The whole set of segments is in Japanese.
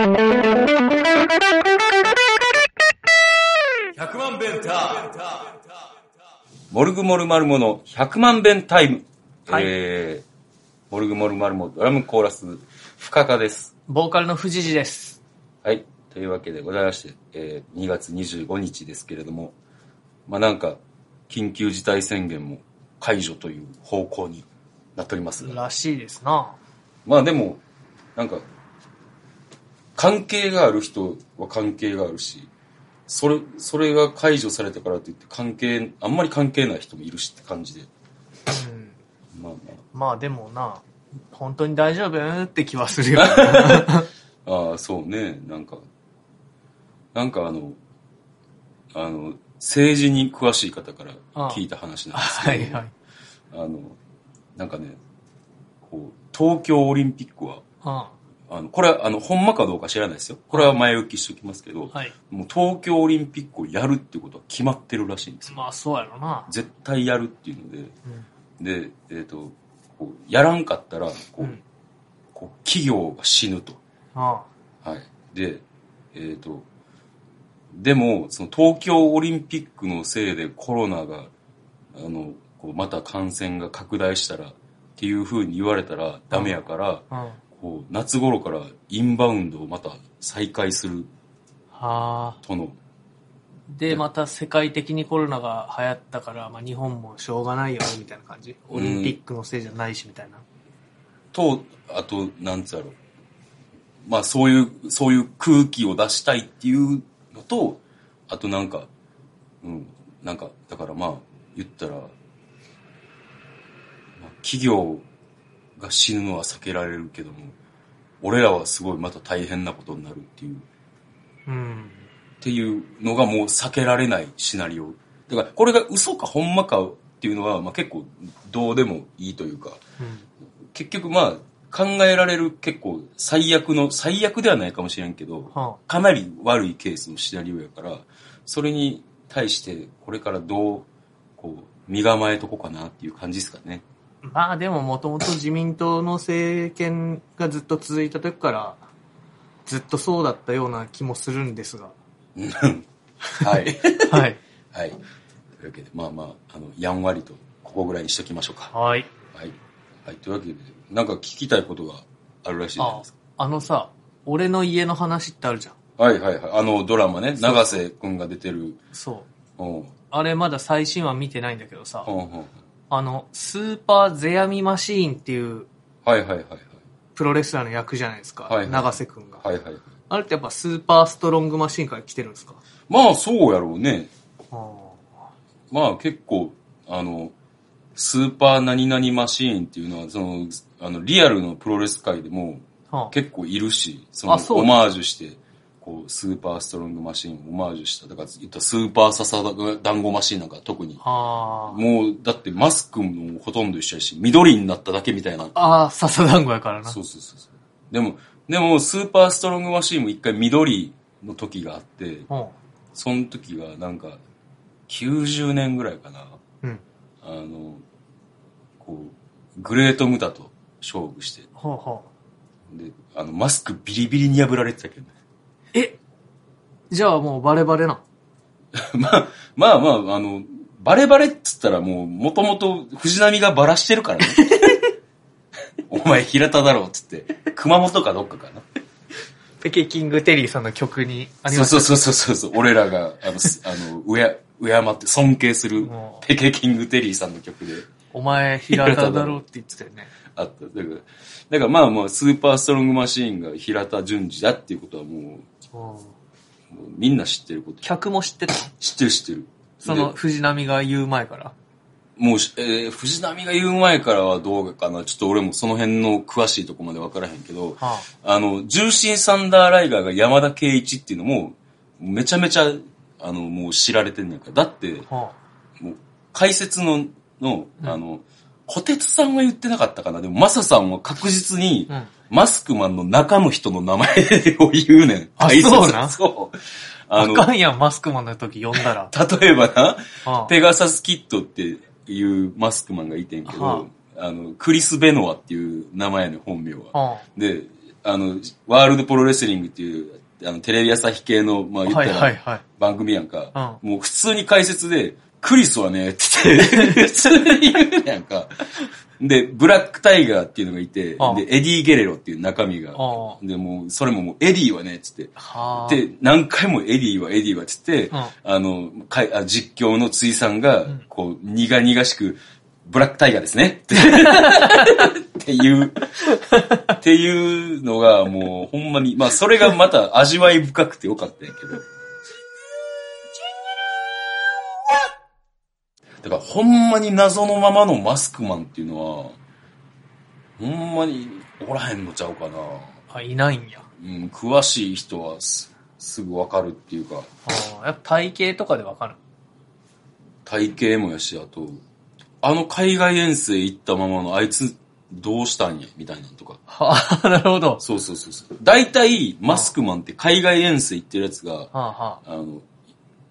100万弁タモルグモルマルモの100万弁タイム。はいえー、モルグモルマルモドラムコーラス、深川です。ボーカルの藤次です。はい。というわけでございまして、えー、2月25日ですけれども、まあなんか、緊急事態宣言も解除という方向になっておりますが。らしいですな。まあでも、なんか、関係がある人は関係があるし、それ、それが解除されたからといって関係、あんまり関係ない人もいるしって感じで。うん。まあまあでもな、本当に大丈夫って気はするよ。ま あ。ああ、そうね。なんか、なんかあの、あの、政治に詳しい方から聞いた話なんですけど、はいはい。あの、なんかね、こう、東京オリンピックは、ああの、これは、あの、ほんまかどうか知らないですよ。これは前置きしておきますけど、はい。もう東京オリンピックをやるっていうことは決まってるらしいんですよ。まあそうやろな。絶対やるっていうので、うん。で、えっ、と、こう、やらんかったら、こう、うんこう企業が死ぬと。あはい。で、えっ、と、でも、その東京オリンピックのせいでコロナが、あの、こうまた感染が拡大したらっていうふうに言われたらダメやから、あ。うん。こう夏頃からインバウンドをまた再開するはあ。との、で、また世界的にコロナが流行ったから、まあ日本もしょうがないよね、みたいな感じ。オリンピックのせいじゃないし、みたいな。と、あと、なんつうやろ。まあそういう、そういう空気を出したいっていうのと、あとなんか、うん、なんか、だからまあ、言ったら、まあ、企業が死ぬのは避けられるけども、俺らはすごいまた大変なことになるっていう、うん。っていうのがもう避けられないシナリオ。だから、これが嘘かほんまかっていうのは、まあ結構どうでもいいというか、うん。結局まあ考えられる結構最悪の最悪ではないかもしれんけどはかなり悪いケースのシナリオやからそれに対してこれからどうこう身構えとこうかなっていう感じですかねあ。まあでももともと自民党の政権がずっと続いた時から、ずっとそうだったような気もするんですが。うん。はい。はい。はい。というわけでまあまああのやんわりとここぐらいにしときましょうか。はい。はい、はい、というわけでなんか聞きたいことがあるらしいじゃないあですか、あのさ、俺の家の話ってあるじゃん。はいはいはい。あのドラマね永瀬君が出てる。そう。うん。あれまだ最新話見てないんだけどさ、うんうんあの、スーパーゼアミマシーンっていうはいはいはいはい。プロレスラーの役じゃないですか。はいはい。長瀬くんが。はいはい。はいあれってやっぱスーパーストロングマシーンから来てるんですか？まあそうやろうね。あまあ結構、あの、スーパー何々マシーンっていうのは、その、あの、リアルのプロレス界でもあ。はあ、結構いるし、その、あそう。オマージュして、こう、スーパーストロングマシーンをオマージュした。だから、言ったらスーパーササ団子マシーンなんか特に。もう、だってマスクもほとんど一緒やし、緑になっただけみたいな。あー、笹団子やからな。そうそうそうそう。でも、でも、スーパーストロングマシーンも一回緑の時があって、うん。その時がなんか、90年ぐらいかな。うん。あの、こう、グレートムタと勝負して、ほうほで、あの、マスクビリビリに破られてたけどね。う。えじゃあもうバレバレな。まあ、まあまあ、あの、バレバレっつったらもう、もともと藤波がバラしてるからね。お前平田だろっつって、熊本かどっかかな。ペケキングテリーさんの曲にありそうますそうそうそうそう、俺らが、あの、すあの、うや、敬って尊敬するペケキングテリーさんの曲でお前平田だろって言ってたよね。あった。だから、だからまあまあ、スーパーストロングマシーンが平田淳二だっていうことはもうみんな知ってること。客も知ってた？知ってる知ってる。そので藤波が言う前から？もうし、えー藤波が言う前からはどうかな？ちょっと俺もその辺の詳しいとこまで分からへんけど、はあの、重心サンダーライガーが山田圭一っていうのも、めちゃめちゃ、あの、もう知られてんねんから。だって、あ、はもう、解説の、の、あの、小鉄さんは言ってなかったかな？でも、マサさんは確実に、うんマスクマンの中の人の名前を言うねん。あそうな？んそう。あ。あの、あかんやん、マスクマンの時読んだら。例えばな、はあペガサスキッドっていうマスクマンがいてんけど、はあの、クリス・ベノアっていう名前の本名は。はで、あの、ワールドプロレスリングっていう、あの、テレビ朝日系の、まあ言ったはいはいら、はい。番組やんか。うもう普通に解説で、クリスはね、って言って、普通に言うやんか。で、ブラックタイガーっていうのがいて、ああで、エディ・ゲレロっていう中身が。で、もう、それももう、エディはね、つって。はあ。で、何回もエディはエディはつって、うんあの、かいあ実況の追さんがん、こう、苦々しく、ブラックタイガーですねってっていう、っていうのがもう、ほんまに、まあ、それがまた味わい深くてよかったんやけど。だから、ほんまに謎のままのマスクマンっていうのは、ほんまにおらへんのちゃうかな。あ、いないんや。うん、詳しい人はすすぐわかるっていうか、ああ、やっぱ体型とかでわかる。体型もやし、あと、あの海外遠征行ったままのあいつどうしたんや、みたいなのとか。はあ、なるほど。そうそうそうそう。大体、マスクマンって海外遠征行ってるやつが、はあはあの、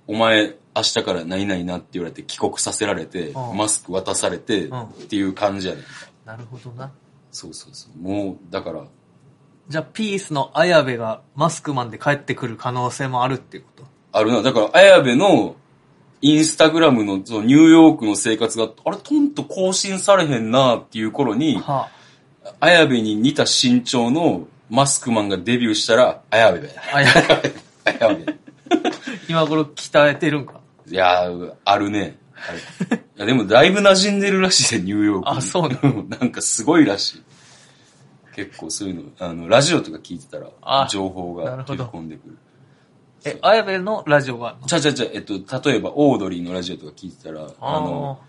お前、明日から何々なって言われて帰国させられて、うんマスク渡されて、うんっていう感じやねん。なるほどな。そうそうそう。もう、だから、じゃあ、ピースの綾部がマスクマンで帰ってくる可能性もあるっていうこと？あるな。だから、綾部の、インスタグラムのそのニューヨークの生活が、あれ、トンと更新されへんなっていう頃に、は綾部に似た身長のマスクマンがデビューしたら、綾部だよ。あ。あ、いや、綾部。今頃鍛えてるんか？いやー、あるね。あるいや、でもだいぶ馴染んでるらしいで、ニューヨークに。あそうなの？なんかすごいらしい。結構そういうの、あの、ラジオとか聞いてたらあ、情報が飛び込んでくる。え、綾部のラジオがあるの？ちゃちゃちゃ、えっと、例えば、オードリーのラジオとか聞いてたら、ああの、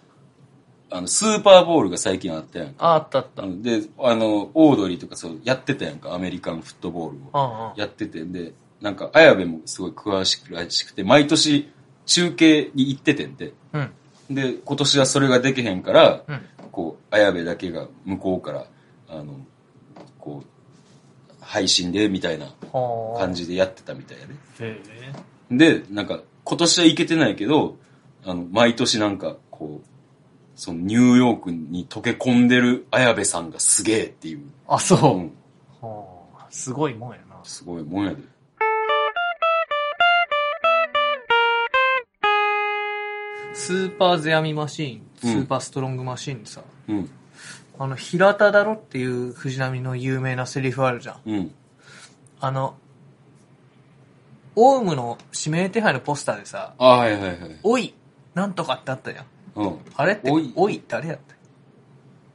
あの、スーパーボールが最近あったやんか。あ、あったあった。で、あの、オードリーとかそう、やってたやんか、アメリカンフットボールを。うん。やってて、で、なんか、綾部もすごい詳しくらしくて、毎年中継に行っててんで、うん。で、今年はそれができへんから、うん。こう、綾部だけが向こうから、あの、こう、配信で、みたいなはあ。感じでやってたみたいやね。で、なんか、今年は行けてないけど、あの、毎年なんか、こう、そのニューヨークに溶け込んでる綾部さんがすげえっていう、あ、そうう。ん、はあ。すごいもんやな。すごいもんやで。スーパーゼアミマシーン、スうんーパーストロングマシーンでさ、うん、あの、平田だろっていう藤波の有名なセリフあるじゃん。うん、あの、オウムの指名手配のポスターでさ、あ、はいはいはい。おい、なんとかってあったじゃん。うん。あれって、おいおい、誰やった？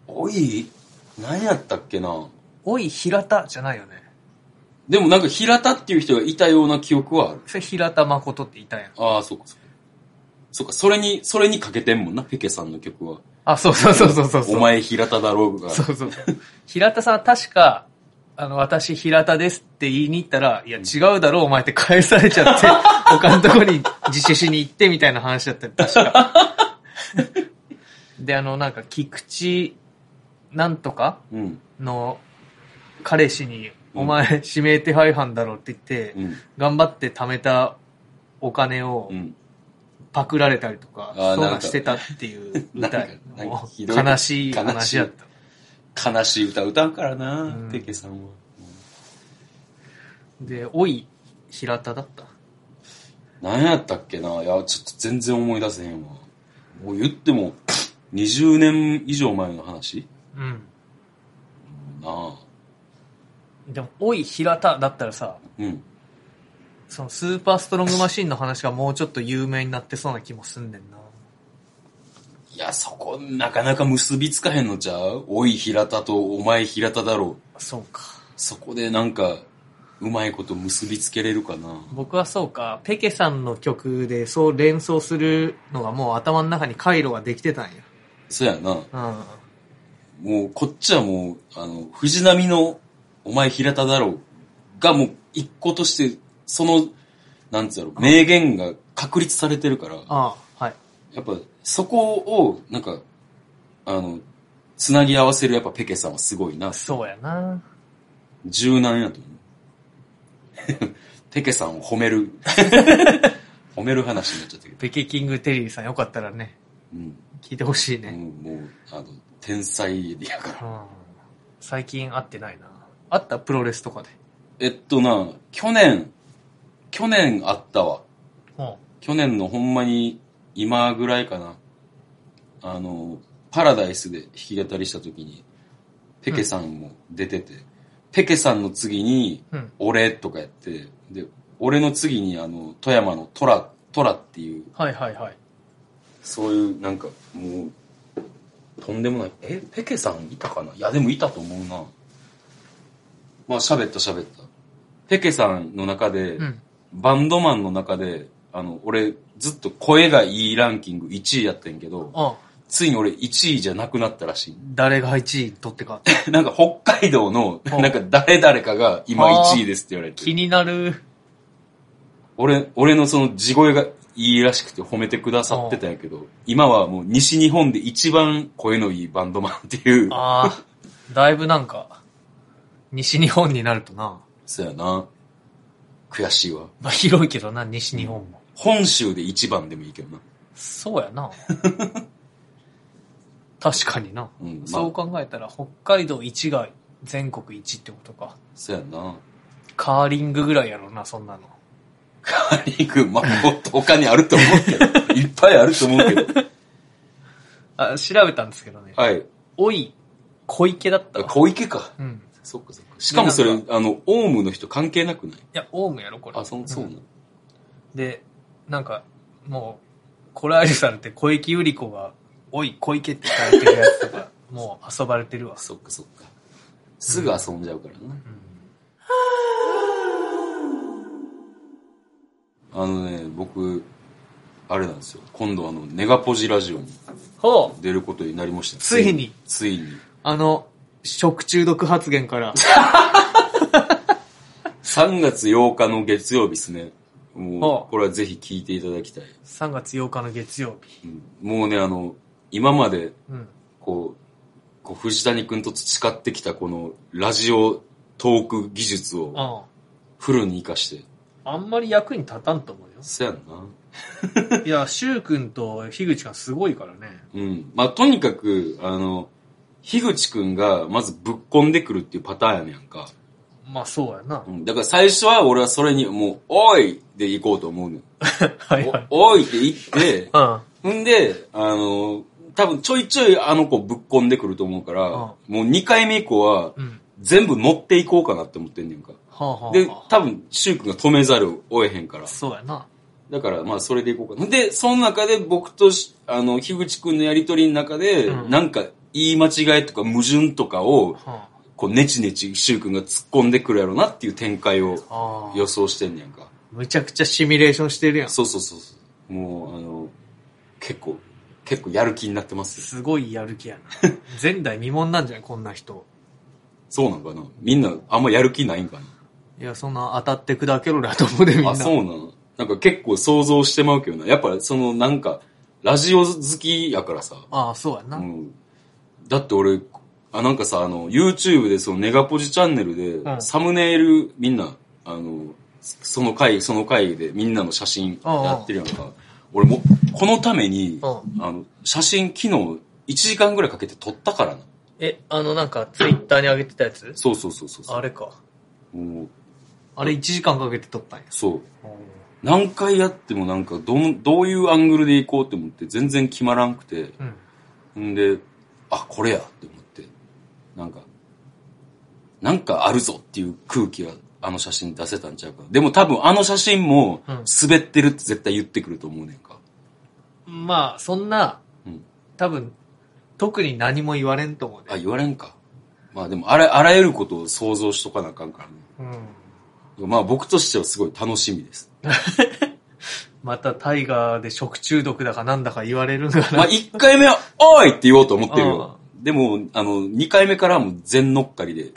おい？何やったっけな？おい、平田じゃないよね。でもなんか平田っていう人がいたような記憶はある。それ平田誠っていたやん。ああ、そうかそうか。そうか、それに、それにかけてんもんな、ペケさんの曲は。あ、そうそうそうそうそうそう。お前平田だろうが。そうそう。平田さんは確か、あの、私平田ですって言いに行ったら、いや違うだろお前って返されちゃって、他のとこに自首しに行ってみたいな話だったよ確か。で、あの、なんか、菊池なんとかうん、の彼氏に、うんお前指名手配犯だろって言って、うん、頑張って貯めたお金をうん。パクられたりとか、そうしてたっていう歌い悲しい話だった。悲しい歌歌うからな、んペケさんは。で、おい、平田だった？何やったっけな？いや、ちょっと全然思い出せへんわ。もう言っても、20年以上前の話？うん。なあ。でも、おい、平田だったらさ、うん。そのスーパーストロングマシンの話がもうちょっと有名になってそうな気もすんねんな。いや、そこ、なかなか結びつかへんのちゃう？おい平田とお前平田だろう。そうか。そこでなんか、うまいこと結びつけれるかな？僕はそうか、ペケさんの曲でそう連想するのがもう頭の中に回路ができてたんや。そうやな。うん。もう、こっちはもう、あの、藤波の、お前平田だろうがもう、一個として、その、なんつうやろ、名言が確立されてるから、ああ、はい。やっぱ、そこを、なんか、あの、つなぎ合わせるやっぱペケさんはすごいな。そうやな。柔軟やと思う。ペケさんを褒める。褒める話になっちゃったけど。ペケキングテリーさんよかったらね、うん。聞いてほしいね。もう、もうあの、天才やから。うん。最近会ってないな。あったプロレスとかで。えっとな、去年、去年あったわ。うん。去年のほんまに今ぐらいかな。あの、パラダイスで弾き語りした時に、ペケさんも出てて、ペケさんの次にうん、俺とかやって、で、俺の次にあの、富山のトラ、トラっていう、はいはいはい。そういうなんかもう、とんでもない。え、ペケさんいたかな？いや、でもいたと思うな。まあ喋った喋った。ペケさんの中で、うん。バンドマンの中で、あの、俺、ずっと声がいいランキング1位やってんけど、あついに俺1位じゃなくなったらしい。誰が1位取ってか。なんか北海道の、うんなんか誰々かが今1位ですって言われて気。になる。俺、俺のその地声がいいらしくて褒めてくださってたんやけど、今はもう西日本で一番声のいいバンドマンっていう、ああ、だいぶなんか、西日本になるとな。そうやな。悔しいわ。まあ広いけどな、西日本も。本州で一番でもいいけどな。そうやな。確かにな。うん、まそうあ、考えたら、北海道1が全国1ってことか。そうやな。カーリングぐらいやろな、そんなの。カーリング、まあ、もっと他にあると思うけど、いっぱいあると思うけど。あ、調べたんですけどね。はい。おい、小池だった。小池か。うん。そっかそっか。しかもそれで、あの、オウムの人関係なくない？いや、オウムやろ、これ。あ、そ、そうなの、で、なんか、もう、これありされて小池百合子が、おい、小池って書いてるやつとか、もう遊ばれてるわ。そっかそっか。すぐ遊んじゃうからな。あのね、僕、あれなんですよ。今度あの、ネガポジラジオに出ることになりました。ついに。ついに。あの、食中毒発言から、3月8日の月曜日ですね。はあもう、これはぜひ聞いていただきたい。3月8日の月曜日。うんもうね、あの、今まで、うん。こう、こう藤谷くんと培ってきたこのラジオトーク技術をあフルに活かして。あ。あんまり役に立たんと思うよ。そやんな。いや、シュウ君と樋口がすごいからね。うん。まあ、とにかく、あの、樋口くんがまずぶっこんでくるっていうパターンやねやんか。まあそうやなう。ん。だから最初は俺はそれにもう、おいで行こうと思うのよ。はいはい。おおいって言って、うん。んで、あの、多分ちょいちょいあの子ぶっこんでくると思うから、もう2回目以降はうん。全部乗っていこうかなって思ってんねんか。はあ、はあ、で、多分、シュウ君が止めざるを得へんから。そうやな。だから、まあ、それでいこうかな。で、その中で僕とし、あの、樋口くんのやりとりの中で、うんなんか、言い間違いとか矛盾とかを、はこう、ネチネチ、シュウ君が突っ込んでくるやろなっていう展開を。予想してんねやんか。むちゃくちゃシミュレーションしてるやん。そうそうそうそう。もう、あの、結構、結構やる気になってますよ。すごいやる気やな。前代未聞なんじゃないこんな人。そうなんかなみんな、あんまやる気ないんかいや、そんな当たって砕けろだと思うでみんなな。あ、そうなのなんか結構想像してまうけどな。やっぱ、その、なんか、ラジオ好きやからさ。ああ、そうやな。うん。だって俺、あ、なんかさ、あの、YouTube でそのネガポジチャンネルで、うんサムネイルみんな、あの、その回、その回でみんなの写真やってるやんか。俺も、このために、うあの、写真昨日1時間ぐらいかけて撮ったからな。え、あのなんかツイッターに上げてたやつ？そうそうそうそうそう。あれか。もう、あれ1時間かけて撮ったんや。そう。何回やってもなんか、どん、どういうアングルで行こうって思って全然決まらんくて、うん。んで、あ、これやって思って、なんか、なんかあるぞっていう空気はあの写真出せたんちゃうかな。でも多分あの写真もうん滑ってるって絶対言ってくると思うねんか。まあ、そんな、うん多分、特に何も言われんと思うあ、で。言われんか。まあでもあら、あらゆることを想像しとかなあかんからね。うん。まあ僕としてはすごい楽しみです。またタイガーで食中毒だかなんだか言われるんだかまあら。1回目は、おいって言おうと思ってるよ。でも、あの、2回目からはもう全乗っかりで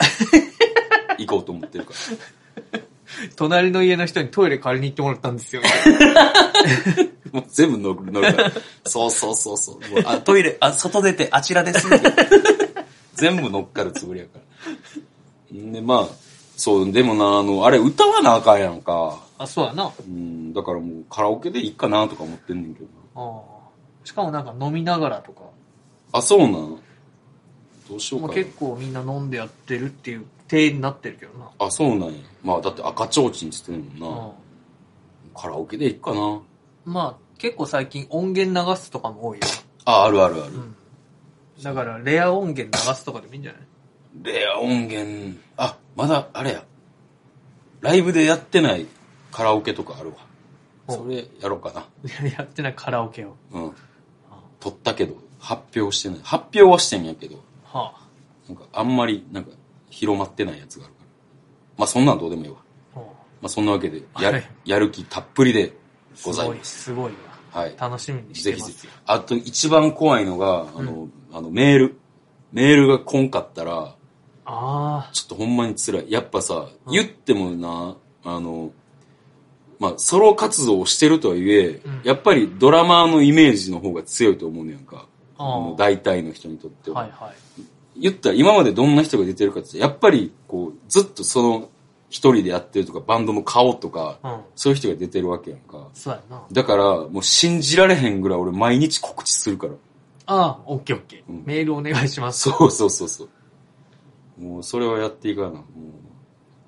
行こうと思ってるから。隣の家の人にトイレ借りに行ってもらったんですよ。もう全部乗る乗るから。そうそうそうそう。もうあ、トイレ、あ、外出てあちらです。全部乗っかるつもりやから。んで、まあ、そう、でもな、あの、あれ歌わなあかんやんか。あ、そうやな。うん、だからもうカラオケでいいかなとか思ってんねんけどな。ああしかもなんか飲みながらとか。あ、そうなんどうしようかな。まあ結構みんな飲んでやってるっていう定になってるけどな。あ、そうなんや。まあ、だって赤ちょうちんって言ってるもんな。うカラオケでいっかな。ん。まあ、結構最近音源流すとかも多いよ。あ、あるあるある。うん。だから、レア音源流すとかでもいいんじゃない？レア音源、あ、まだ、あれや。ライブでやってないカラオケとかあるわ。おそれやろうかな。い ややってないカラオケを。うん。撮ったけど、発表してない。発表はしてんやけど、はなんかあんまり、なんか、広まってないやつがあるから。まあそんなんどうでもいいわ。あ。まあそんなわけで、やはいやる気たっぷりですごい、ございます。すごいわ。はい。楽しみにしてぜひぜひますよ。。あと一番怖いのが、あの、あのメール。メールが来んかったら、あちょっとほんまに辛い。やっぱさ、言ってもな、あの、まあ、ソロ活動をしてるとはいえ、んやっぱりドラマーのイメージの方が強いと思うねやんか。あーの大体の人にとってあ。は。はいはい。言ったら今までどんな人が出てるかって、やっぱりこう、ずっとその一人でやってるとか、バンドの顔とか、うん。そういう人が出てるわけやんか。そうやな。だから、もう信じられへんぐらい俺毎日告知するから。ああ、オッケーオッケーうん。メールお願いします。そうそうそうそう。もうそれはやっていかな。もう、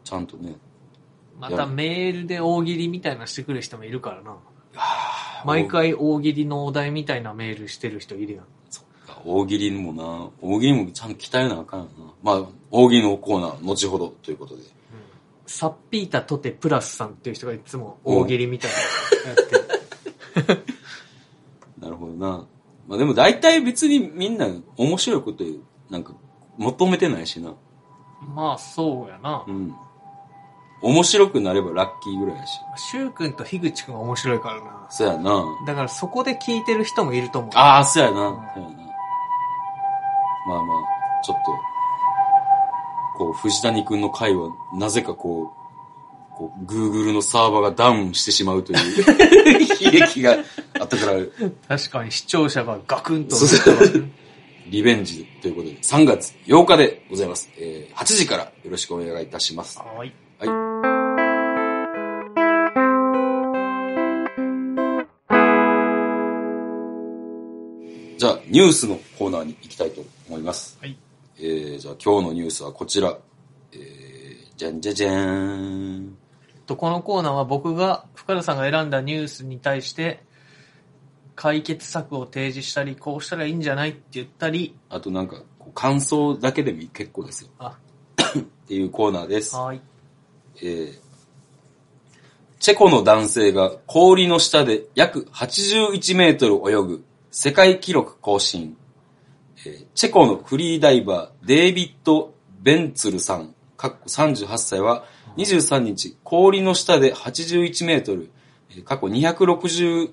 ちゃんとね。またメールで大喜利みたいなのしてくる人もいるからな。毎回大喜利のお題みたいなメールしてる人いるやん。大喜利もな、大喜利もちゃんと鍛えなあかんよな。まあ、大喜利のコーナー、後ほどということで。サッピータとてプラスさんっていう人がいつも大喜利みたいなのやってる。なるほどな。まあでも大体別にみんな面白いことなんか求めてないしな。まあ、そうやなう。ん。面白くなればラッキーぐらいやし。シュウ君と樋口君が面白いからな。そうやな。だからそこで聞いてる人もいると思う。ああ、そうやな。そうやな。まあまあ、ちょっと、こう、藤谷くんの回は、なぜかこう、こう、Google のサーバーがダウンしてしまうという 悲劇があったから、確かに視聴者がガクンと。リベンジということで、3月8日でございます。えー、8時からよろしくお願いいたします。はい。じゃあ、ニュースのコーナーに行きたいと思います。はい。えー、じゃあ今日のニュースはこちら。えー、じゃんじゃじゃーん。と、このコーナーは僕が、深田さんが選んだニュースに対して、解決策を提示したり、こうしたらいいんじゃないって言ったり、あとなんか、感想だけでも結構ですよ。あ、っていうコーナーです。はい。えー、チェコの男性が氷の下で約81メートル泳ぐ世界記録更新。チェコのフリーダイバー、デイビッド・ベンツルさん、かっこ38歳は、23日、氷の下で81メートル、過去265.75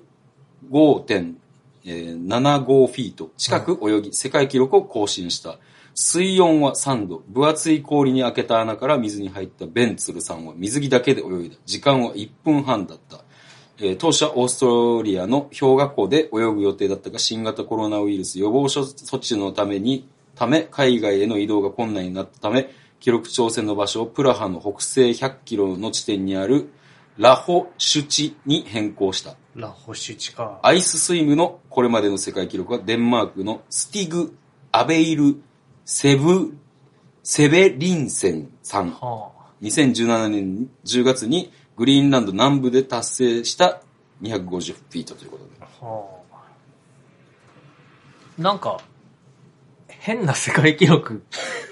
フィート近く泳ぎ、世界記録を更新した。水温は3度、分厚い氷に開けた穴から水に入ったベンツルさんは水着だけで泳いだ。時間は1分半だった。えー当初はオーストラリアの氷河湖で泳ぐ予定だったが、新型コロナウイルス予防措置のために、ため、海外への移動が困難になったため、記録挑戦の場所をプラハの北西100キロの地点にあるラホシュチに変更した。ラホシュチか。アイススイムのこれまでの世界記録はデンマークのスティグ・アベイル・セブ、セベリンセンさん。は2017年10月にグリーンランド南部で達成した250フィートということで。あ。はあ。なんか、変な世界記録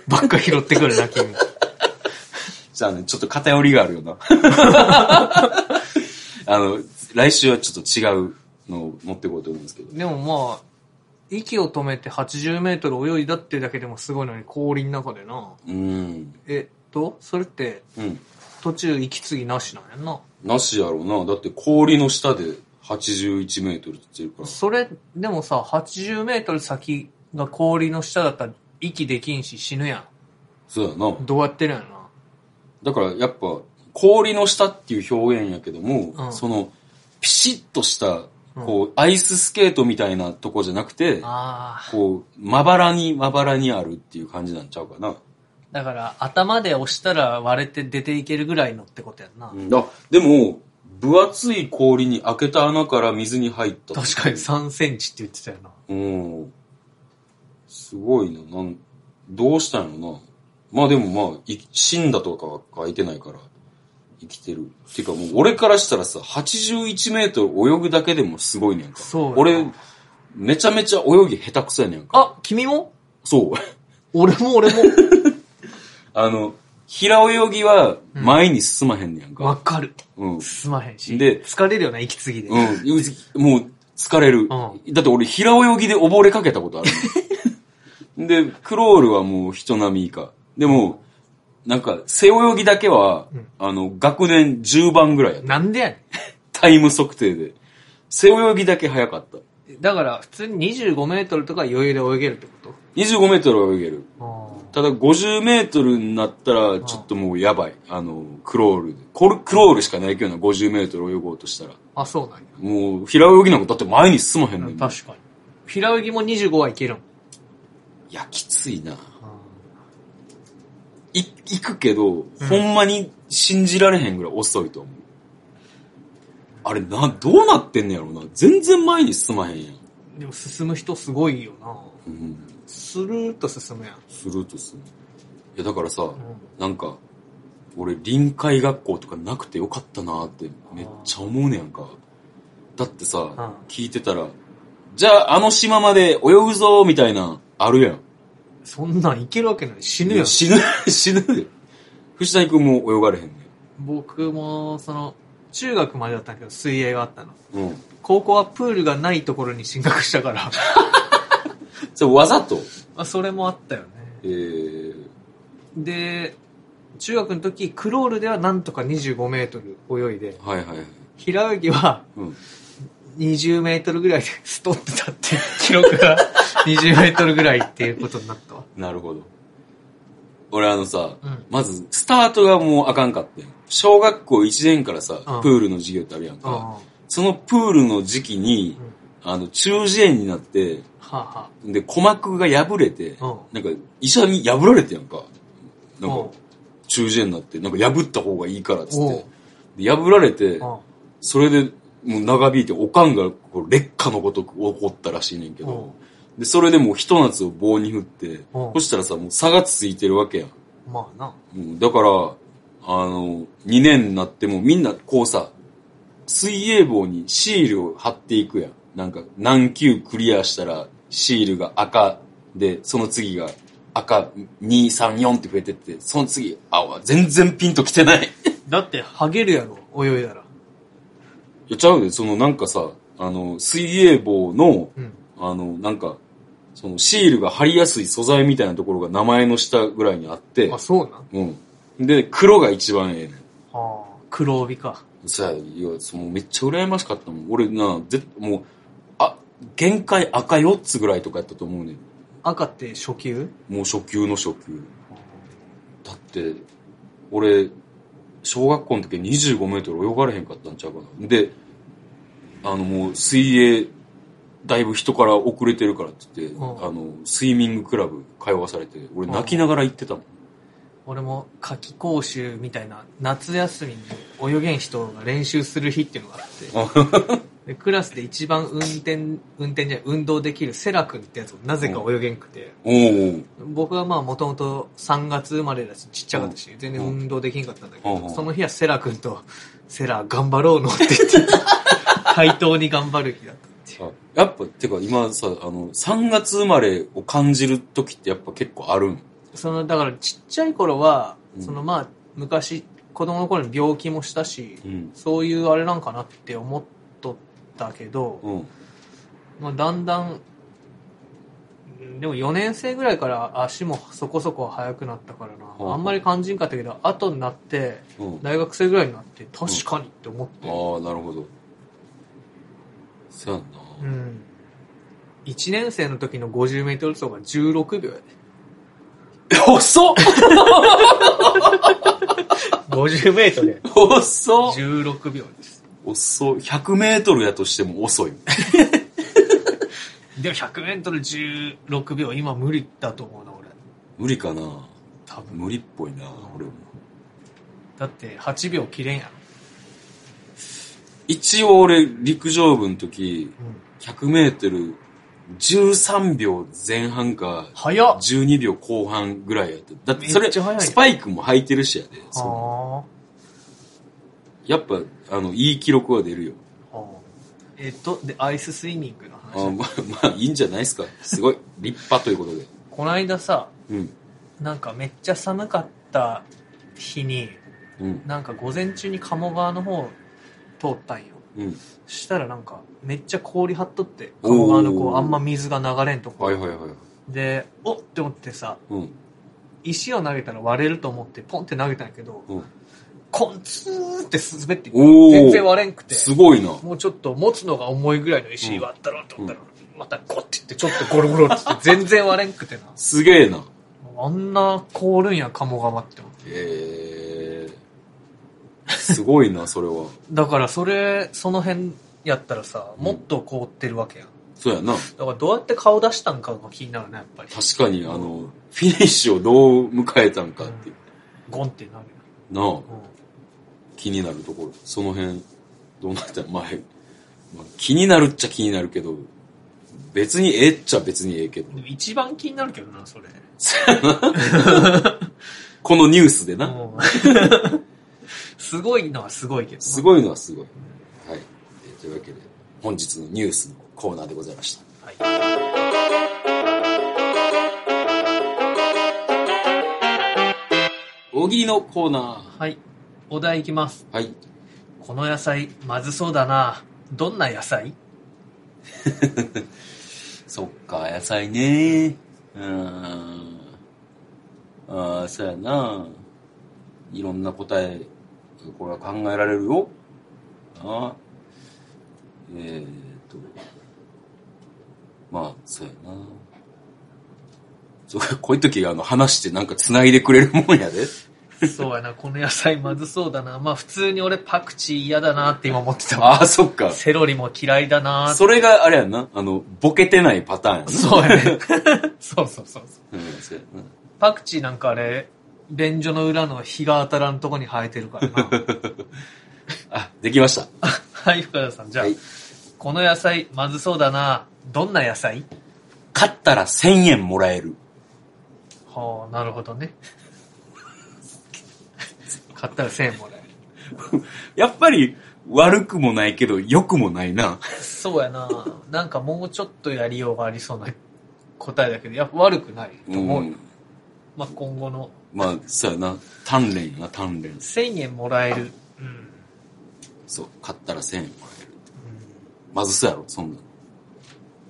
ばっか拾ってくるな、君。じゃあね、ちょっと偏りがあるよな。あの、来週はちょっと違うのを持っていこうと思うんですけど。でもまあ、息を止めて80メートル泳いだってだけでもすごいのに氷の中でな。うん。えっと、それってうん。途中息継ぎなしなんやんな。なしやろうな。だって氷の下で81メートルって言ってるから。それ、でもさ、80メートル先が氷の下だったら息できんし死ぬやそうやな。ん。どうやってるんやろな。だからやっぱ氷の下っていう表現やけども、うんそのピシッとしたこう、アイススケートみたいなとこじゃなくて、ああ。こう、まばらにまばらにあるっていう感じなんちゃうかな。だから、頭で押したら割れて出ていけるぐらいのってことやんな。うんあ、でも、分厚い氷に開けた穴から水に入った。確かに3センチって言ってたよな。うん。すごいな。なん、どうしたんやろな。まあでもまあ、い死んだとかは書いてないから、生きてる。てかもう俺からしたらさ、81メートル泳ぐだけでもすごいねんか。そうやな俺、めちゃめちゃ泳ぎ下手くそやねんか。あ、君も？そう。俺も俺も。あの、平泳ぎは前に進まへんねやんか。わかる。うん。進まへんし。で疲れるよな、息継ぎで。うん。もう、疲れる。うだって俺、平泳ぎで溺れかけたことある。で、クロールはもう人並み以下。でも、なんか、背泳ぎだけは、あの、学年10番ぐらいやった。なんでやねタイム測定で。背泳ぎだけ早かった。ん。だから、普通に25メートルとか余裕で泳げるってこ25メートルは泳げる。とただ50メートルになったら、ちょっともうやばい。あの、クロールで。コルクロールしかないけどな、50メートル泳ごうとしたら。あ、そうなんや。もう、平泳ぎなんかだって前に進まへんねん。確かに。平泳ぎも25はいけるん。いや、きついな。い、行くけど、ほんまに信じられへんぐらい遅いと思う。あれ、な、どうなってんねやろな。全然前に進まへんやん。でも進む人すごいよな。うん。スルーっと進むやん。スルーと進む。いや、だからさ、なんか、俺、臨海学校とかなくてよかったなってめっちゃ思うねやんか。だってさ、ん聞いてたら、じゃあ、あの島まで泳ぐぞ、みたいな、あるやん。そんなんいけるわけない。死ぬや。死ぬ、死ぬで。藤谷君も泳がれへんね僕も、その、中学までだったけど、水泳があったの。ん。うん。高校はプールがないところに進学したから。それわざと？あそれもあったよね。えー、で、中学の時、クロールではなんとか25メートル泳いで、はいはいはい。平泳ぎはうん。20メートルぐらいでストってたっていう記録が20メートルぐらいっていうことになったわ。なるほど。俺あのさ、うんまず、スタートがもうあかんかってん。小学校1年からさ、うんプールの授業ってあるやんか。あそのプールの時期に、あの、中耳炎になって、はで、鼓膜が破れて、うん。なんか、医者に破られてやんか。なんかうん、中耳炎になって、なんか破った方がいいからっつって。で破られて、あ、それで、もう長引いて、おかんがこう劣化のごとく怒ったらしいねんけうん。ど、で、それでもうひと夏を棒に振って、うん。そしたらさ、もう差がついてるわけやん。まあな。うん。だから、あの、2年になってもみんなこうさ、水泳棒にシールを貼っていくやん。なんか、何級クリアしたら、シールが赤で、その次が赤2、3、4って増えてって、その次、青全然ピンときてない。だって、ハゲるやろ、泳いだら。いや、ちゃうで、そのなんかさ、あの、水泳棒の、うん。あの、なんか、そのシールが貼りやすい素材みたいなところが名前の下ぐらいにあってあ、、そうなん？うん。で、黒が一番ええねん。ああ、黒帯か。さあ、いや、そのめっちゃ羨ましかったもん。俺な、ぜもう、あ、限界赤4つぐらいとかやったと思うねん。赤って初級？もう初級の初級。だって、俺、小学校の時25メートル泳がれへんかったんちゃうかな。で、あのもう水泳、だいぶ人から遅れてるからって言って、うんあの、スイミングクラブ通わされて、俺泣きながら行ってたもん。俺も夏季講習みたいな夏休みに泳げん人が練習する日っていうのがあって。でクラスで一番運転運転じゃない運動できるセラ君ってやつをなぜか泳げんくて、おお僕はまあもともと3月生まれだしちっちゃかったし、全然運動できんかったんだけど、うんその日はセラ君とセラ頑張ろうのって言って対等に頑張る日だったっていう。あやっぱ、てか今さ、あの、3月生まれを感じる時ってやっぱ結構あるん？そのだからちっちゃい頃は、うんそのまあ昔子供の頃に病気もしたし、うん。そういうあれなんかなって思っとったけど、うん。まあ、だんだん、うんでも4年生ぐらいから足もそこそこ速くなったからな。あんまり感じんかったけど、後になって、うん。大学生ぐらいになって、確かにって思って。ああ、なるほど。そうやんな。うん。1年生の時の50メートル走が16秒やで。遅っ50メートルで遅っ16秒です。遅っ !100 メートルやとしても遅い。でも100メートル16秒、今無理だと思うな、俺。無理かな多分。無理っぽいな、俺も。だって8秒切れんやろ。一応俺、陸上部の時、うん。100メートル13秒前半か、早っ12秒後半ぐらいやった。だってそれ、めっちゃ早いスパイクも履いてるしやで。そはやっぱ、あの、いい記録は出るよ。あ。えっと、で、アイススイミングの話。あまあ、まあ、いいんじゃないですか。すごい。立派ということで。この間さ、うん。なんかめっちゃ寒かった日に、うん。なんか午前中に鴨川の方通ったんよ。したらなんか、めっちゃ氷張っとって、鴨川のこう、あんま水が流れんとこ。はいはいはい。で、おっって思ってさ、うん。石を投げたら割れると思ってポンって投げたんやけど、うん。コンツーって滑って全然割れんくて、すごいな。もうちょっと持つのが重いぐらいの石割ったろうと思ったら、またゴッていってちょっとゴロゴロってって全然割れんくてな。すげえな。あんな凍るんや、鴨川って思って。えー。すごいな、それは。だからそれ、その辺やったらさ、もっと凍ってるわけやん。そうやな。だからどうやって顔出したんかが気になるね、やっぱり。確かに、あの、フィニッシュをどう迎えたんかっていう。ゴンってなるなあ、よ。気になるところ。その辺、どうなったまあ、まあ気になるっちゃ気になるけど、別にええっちゃ別にええけど一番気になるけどな、それ。このニュースでな。うんすごいのはすごいけどな。すごいのはすごい。はい。えーというわけで、本日のニュースのコーナーでございました。はい。大喜利のコーナー。はい。お題いきます。はい。この野菜、まずそうだな。どんな野菜？そっか、野菜ね。うーん。ああ、そうやな。いろんな答え、これは考えられるよ。ああ。えー、っと。まあ、そうやな。そう、こういう時、あの、話してなんか繋いでくれるもんやで。そうやな、この野菜まずそうだな。まあ普通に俺パクチー嫌だなって今思ってたわ。ああ、そっか。セロリも嫌いだなそれがあれやんな。あの、ボケてないパターンやな。そうやね。そうそうそうそう。うん、そうやな。パクチーなんかあれ、便所の裏の日が当たらんとこに生えてるからな。あ、できました。はい、深田さん。じゃあ、はい。この野菜まずそうだな。どんな野菜？買ったら1000円もらえる。はあ、なるほどね。買ったら1000円もらえる。やっぱり悪くもないけど良くもないな。そうやな。なんかもうちょっとやりようがありそうな答えだけど、やっぱ悪くないと思うよ。ん。まあ今後のまあ、そうやな。鍛錬やな、鍛錬。1000円もらえる。うん。そう、買ったら1000円もらえる。まずそうやろ、そんなん。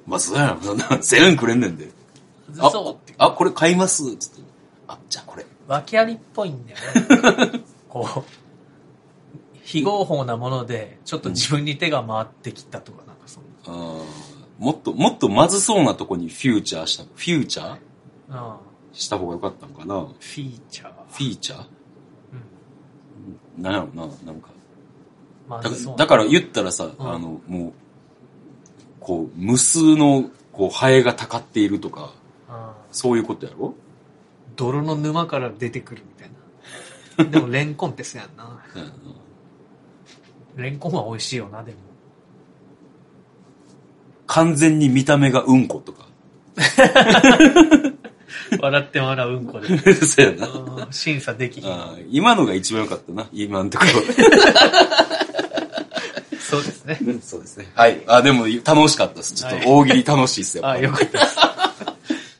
まずそうやろ、そんな 1000円くれんねんで。うん、あそう。あ、これ買いますつって。あ、じゃあこれ。訳ありっぽいんだよね。こう、非合法なもので、ちょっと自分に手が回ってきたとか、なんかそんな。あーもっと、もっとまずそうなとこにフューチャーした、フューチャー？ああした方がよかったんかなフフィーチャー。ィーチャー？うん。なんやろな、なんか。だまずそうなだから言ったらさ、うんあの、もう、こう、無数の、こう、ハエがたかっているとか、ああそういうことやろ？泥の沼から出てくるみたいな。でもレンコンってそうやんな レンコンは美味しいよな、でも。完全に見た目がうんことか。笑って笑ううんこで。そうやな。うん審査できひん。あー今のが一番良かったな、今のとこ そうですね。ろ。そうですね。はい。あ、でも楽しかったです。ちょっと大喜利楽しいっすよ。あ、よかったです。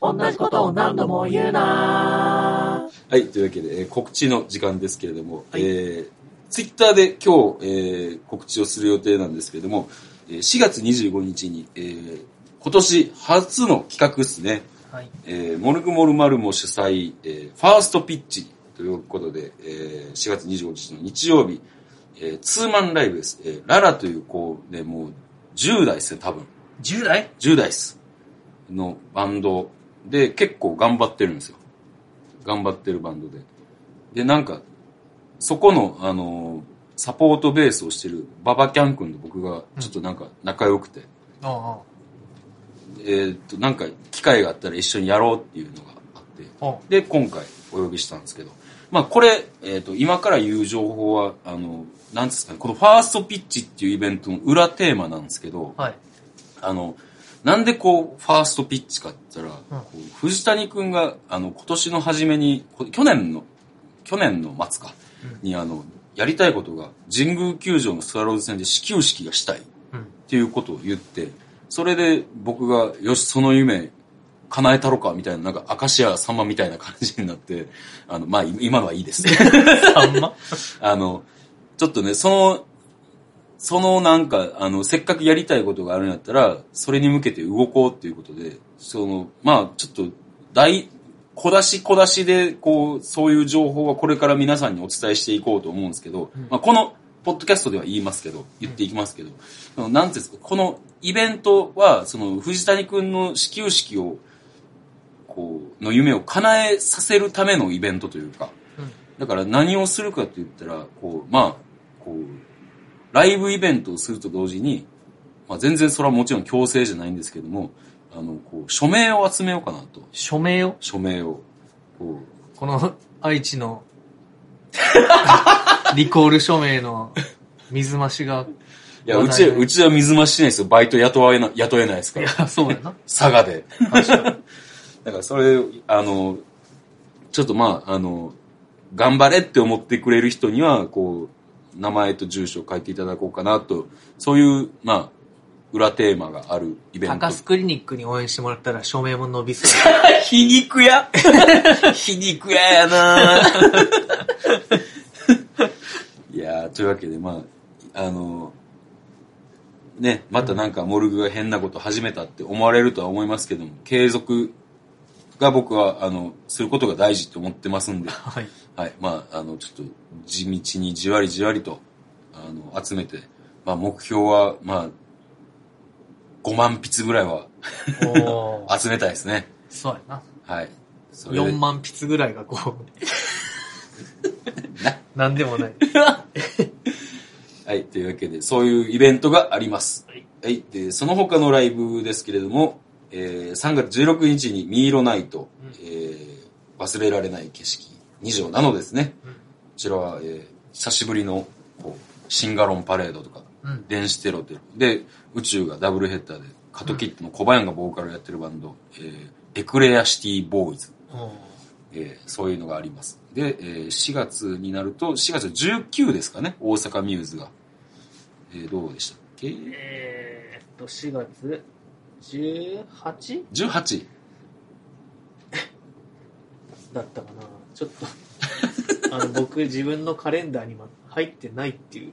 同じことを何度も言うなはい、というわけで、えー告知の時間ですけれども、はいえー、ツイッターで今日、えー告知をする予定なんですけれども、えー4月25日に、えー今年初の企画ですね、はい。えーモルグモルマルモ主催、えーファーストピッチということで、えー4月25日の日曜日、えーツーマンライブです。えーララという子で、もう10代ですね、多分。10代？10代っす。のバンドで結構頑張ってるんですよ。頑張ってるバンドで。で、なんか、そこの、あのーサポートベースをしてるババキャン君と僕がちょっとなんか仲良くて、あえーっと、なんか機会があったら一緒にやろうっていうのがあって、で、今回お呼びしたんですけど、まあこれ、えーっと、今から言う情報は、あの、なんですかね、このファーストピッチっていうイベントの裏テーマなんですけど、はい。あの、なんでこう、ファーストピッチかって言ったら、こう藤谷くんが、あの、今年の初めに、こ去年の、去年の末か、にあの、やりたいことが、神宮球場のスワローズ戦で始球式がしたい。うん。っていうことを言って、それで僕が、よし、その夢、叶えたろか、みたいな、なんか、明石家さんまみたいな感じになって、あの、まあ、い今のはいいです。さんまあの、ちょっとね、その、そのなんか、あの、せっかくやりたいことがあるんやったら、それに向けて動こうっていうことで、その、まあ、ちょっと、大、小出し小出しで、こう、そういう情報はこれから皆さんにお伝えしていこうと思うんですけど、まあ、この、ポッドキャストでは言いますけど、言っていきますけど、そのなんていうんですか、このイベントは、その、藤谷くんの始球式を、こう、の夢を叶えさせるためのイベントというか、うんだから何をするかって言ったら、こう、まあ、こう、ライブイベントをすると同時に、まあ全然それはもちろん強制じゃないんですけども、あの、こう、署名を集めようかなと。署名を？署名を。ここの愛知の リコール署名の水増しが。う。いや、うち、うちは水増ししないですよ。バイト雇えな、雇えないですから。いや、そうやな。佐賀で。だからそれ、あの、ちょっとまあ、あの、頑張れって思ってくれる人には、こう、名前と住所を書いていただこうかなと、そういう、まあ、裏テーマがあるイベント。高須クリニックに応援してもらったら署名も伸びそう。皮肉屋 皮肉屋やないというわけで、まあ、あの、ね、またなんかモルグが変なこと始めたって思われるとは思いますけども、継続が僕は、あの、することが大事と思ってますんで、はい。はい。まあ、あの、ちょっと、地道にじわりじわりと、あの、集めて、まあ、目標は、まあ、5万筆ぐらいは 集めたいですね。そうやな。はい。それで4万筆ぐらいがこう。なんでもない。はい。というわけで、そういうイベントがあります。はい。はい。で、その他のライブですけれども、えー、3月16日にミイロナイト、うんえー、忘れられない景色、2条なのですね。うんこちらは、えー、久しぶりの、こう、シンガロンパレードとか、うん。電子テロテロ。で、宇宙がダブルヘッダーで、カトキットの小林がボーカルやってるバンド、えー、エクレアシティボーイズ。えーそういうのがあります。で、えー4月になると、4月19ですかね、大阪ミューズが。えーどうでしたっけ？えーっと、4月 18? ?18。だったかな。ちょっと、あの、僕自分のカレンダーにも入ってないっていう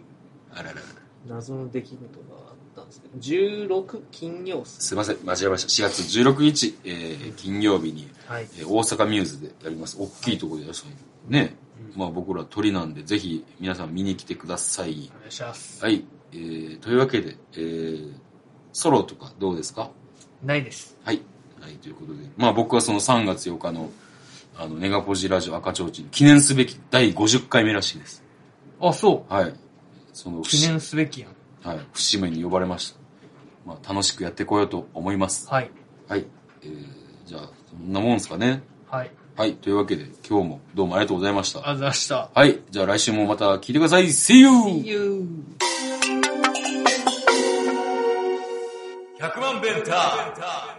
あららら。謎の出来事があったんですけど、16金曜っす。すいません、間違えました。4月16日、えー金曜日に、はい。えー大阪ミューズでやります。大きいところでやるね。うんまあ僕ら鳥なんで、ぜひ皆さん見に来てください。お願いします。はい。えー、というわけで、えー、ソロとかどうですか？ないです。はい。はい、ということで。まあ僕はその3月8日の、あの、ネガポジラジオ赤ちょうちん、記念すべき第50回目らしいです。あ、そう。はい。その、記念すべきやん。はい、節目に呼ばれました。まあ楽しくやってこようと思います。はい。はい。えー、じゃあ、そんなもんですかね。はい。はい。というわけで、今日もどうもありがとうございました。ありがとうございました。はい。じゃあ来週もまた聞いてください。See you! See you! 100万ベンター